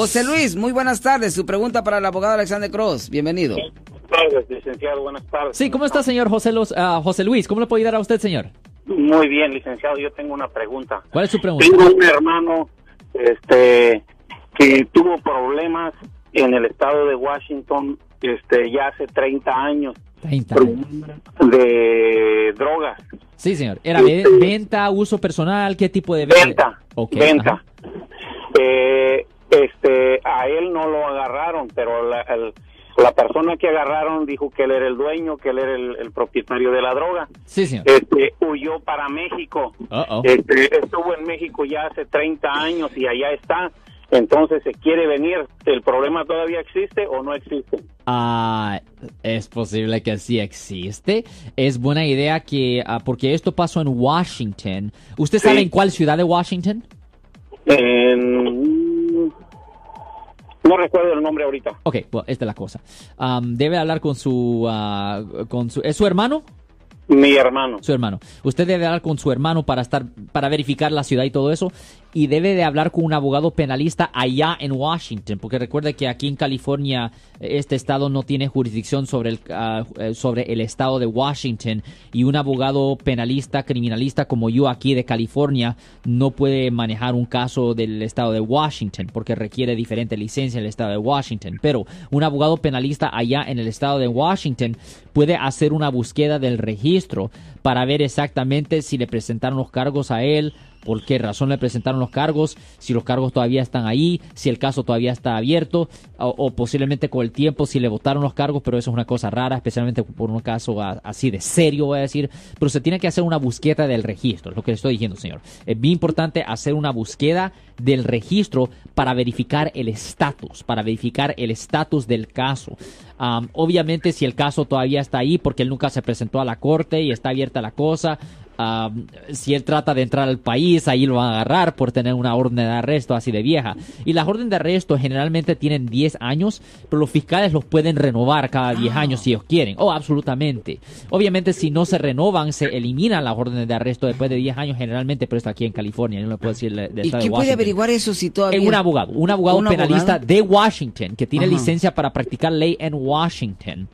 José Luis, muy buenas tardes. Su pregunta para el abogado Alexander Cross. Bienvenido. Buenas tardes, licenciado. Buenas tardes. Sí, ¿cómo está, señor José, Luz- ah, José Luis? ¿Cómo le puedo ayudar a usted, señor? Muy bien, licenciado. Yo tengo una pregunta. ¿Cuál es su pregunta? Tengo un hermano este, que tuvo problemas en el estado de Washington este, ya hace 30 años 30. de drogas. Sí, señor. ¿Era ve- venta, uso personal? ¿Qué tipo de Venta. Venta. ajá. Eh, este, a él no lo agarraron, pero la, el- la persona que agarraron dijo que él era el dueño, que él era el, el propietario de la droga. Sí, señor. Este, huyó para México. Este, estuvo en México ya hace 30 años y allá está. Entonces se quiere venir. ¿El problema todavía existe o no existe? Ah, es posible que sí existe. Es buena idea que, ah, porque esto pasó en Washington. ¿Usted Sí. sabe en cuál ciudad de Washington? En- No recuerdo el nombre ahorita. Ok, bueno, esta es la cosa. Am, debe hablar con su, ah, con su, ¿es su hermano? Mi hermano. Su hermano. Usted debe hablar con su hermano para estar, para verificar la ciudad y todo eso. Y debe de hablar con un abogado penalista allá en Washington. Porque recuerde que aquí en California, este estado no tiene jurisdicción sobre el, ah, eh, sobre el estado de Washington. Y un abogado penalista, criminalista como yo aquí de California, no puede manejar un caso del estado de Washington. Porque requiere diferente licencia en el estado de Washington. Pero un abogado penalista allá en el estado de Washington puede hacer una búsqueda del registro para ver exactamente si le presentaron los cargos a él, por qué razón le presentaron los cargos, si los cargos todavía están ahí, si el caso todavía está abierto, o, posiblemente con el tiempo si le votaron los cargos, pero eso es una cosa rara, especialmente por un caso así de serio, voy a decir. Pero se tiene que hacer una búsqueda del registro, es lo que le estoy diciendo, señor. Es bien importante hacer una búsqueda del registro para verificar el estatus, para verificar el estatus del caso. Am, obviamente, si el caso todavía está ahí porque él nunca se presentó a la corte y está abierta la cosa, am, si él trata de entrar al país, ahí lo van a agarrar por tener una orden de arresto así de vieja. Y las órdenes de arresto generalmente tienen 10 años, pero los fiscales los pueden renovar cada 10 años si ellos quieren. Oh, absolutamente. Obviamente, si no se renovan, se eliminan las órdenes de arresto después de 10 años generalmente, pero está aquí en California, yo no le puedo decir de, de ¿Y estado de quién puede averiguar eso si todavía... En un abogado, un abogado ¿Un penalista abogado? de Washington que tiene Ajá. licencia para practicar ley en Washington.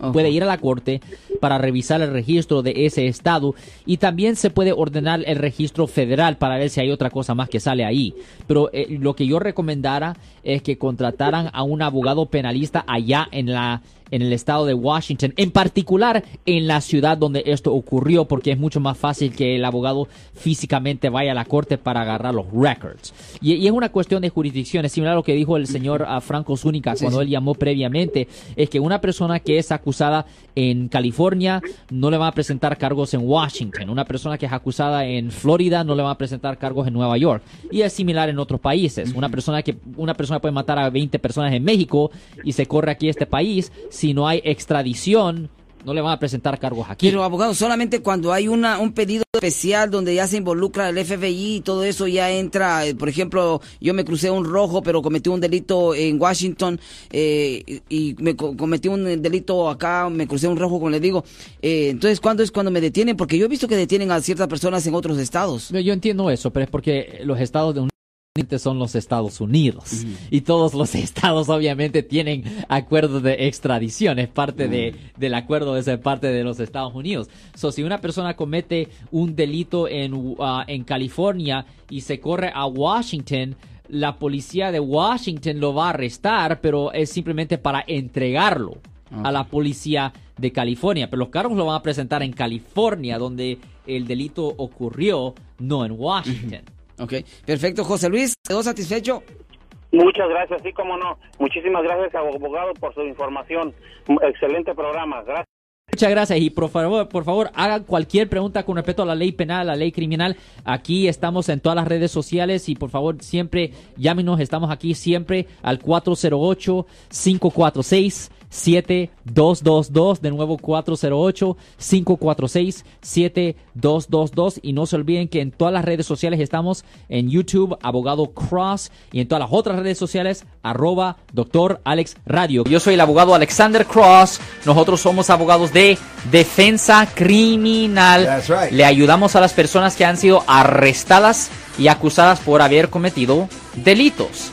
Ojo. Puede ir a la corte para revisar el registro de ese estado y también se puede ordenar el registro federal para ver si hay otra cosa más que sale ahí. Pero eh, lo que yo recomendara es que contrataran a un abogado penalista allá en la en el estado de Washington, en particular en la ciudad donde esto ocurrió, porque es mucho más fácil que el abogado físicamente vaya a la corte para agarrar los records. Y, y es una cuestión de jurisdicción, es similar a lo que dijo el señor ah, Franco Zúñiga cuando él llamó previamente, es que una persona que es acusada en California no le van a presentar cargos en Washington, una persona que es acusada en Florida no le van a presentar cargos en Nueva York. Y es similar en otros países, una persona que una persona puede matar a 20 personas en México y se corre aquí a este país, si no hay extradición, no le van a presentar cargos aquí. Pero abogado, solamente cuando hay una, un pedido especial donde ya se involucra el FBI y todo eso ya entra, eh, por ejemplo, yo me crucé un rojo pero cometí un delito en Washington eh, y me co- cometí un delito acá, me crucé un rojo como le digo, eh, entonces ¿cuándo es cuando me detienen? Porque yo he visto que detienen a ciertas personas en otros estados. Yo entiendo eso, pero es porque los estados de un son los Estados Unidos. Y todos los estados obviamente tienen acuerdos de extradición es parte de, del acuerdo de ser parte de los Estados Unidos. So si una persona comete un delito en, uh, en California y se corre a Washington la policía de Washington lo va a arrestar pero es simplemente para entregarlo a la policía de California. Pero los cargos lo van a presentar en California donde el delito ocurrió no en Washington Ok, perfecto, José Luis, ¿quedó satisfecho? Muchas gracias, sí, como no. Muchísimas gracias, abogado, por su información. Excelente programa. Gracias. Muchas gracias y por favor, por favor, hagan cualquier pregunta con respecto a la ley penal, a la ley criminal. Aquí estamos en todas las redes sociales y por favor siempre llámenos, estamos aquí siempre al 408 546 7222, de nuevo 408-546-7222 y no se olviden que en todas las redes sociales estamos en YouTube, Abogado Cross y en todas las otras redes sociales, arroba Doctor Alex Radio. Yo soy el abogado Alexander Cross, nosotros somos abogados de defensa criminal. Right. Le ayudamos a las personas que han sido arrestadas y acusadas por haber cometido delitos.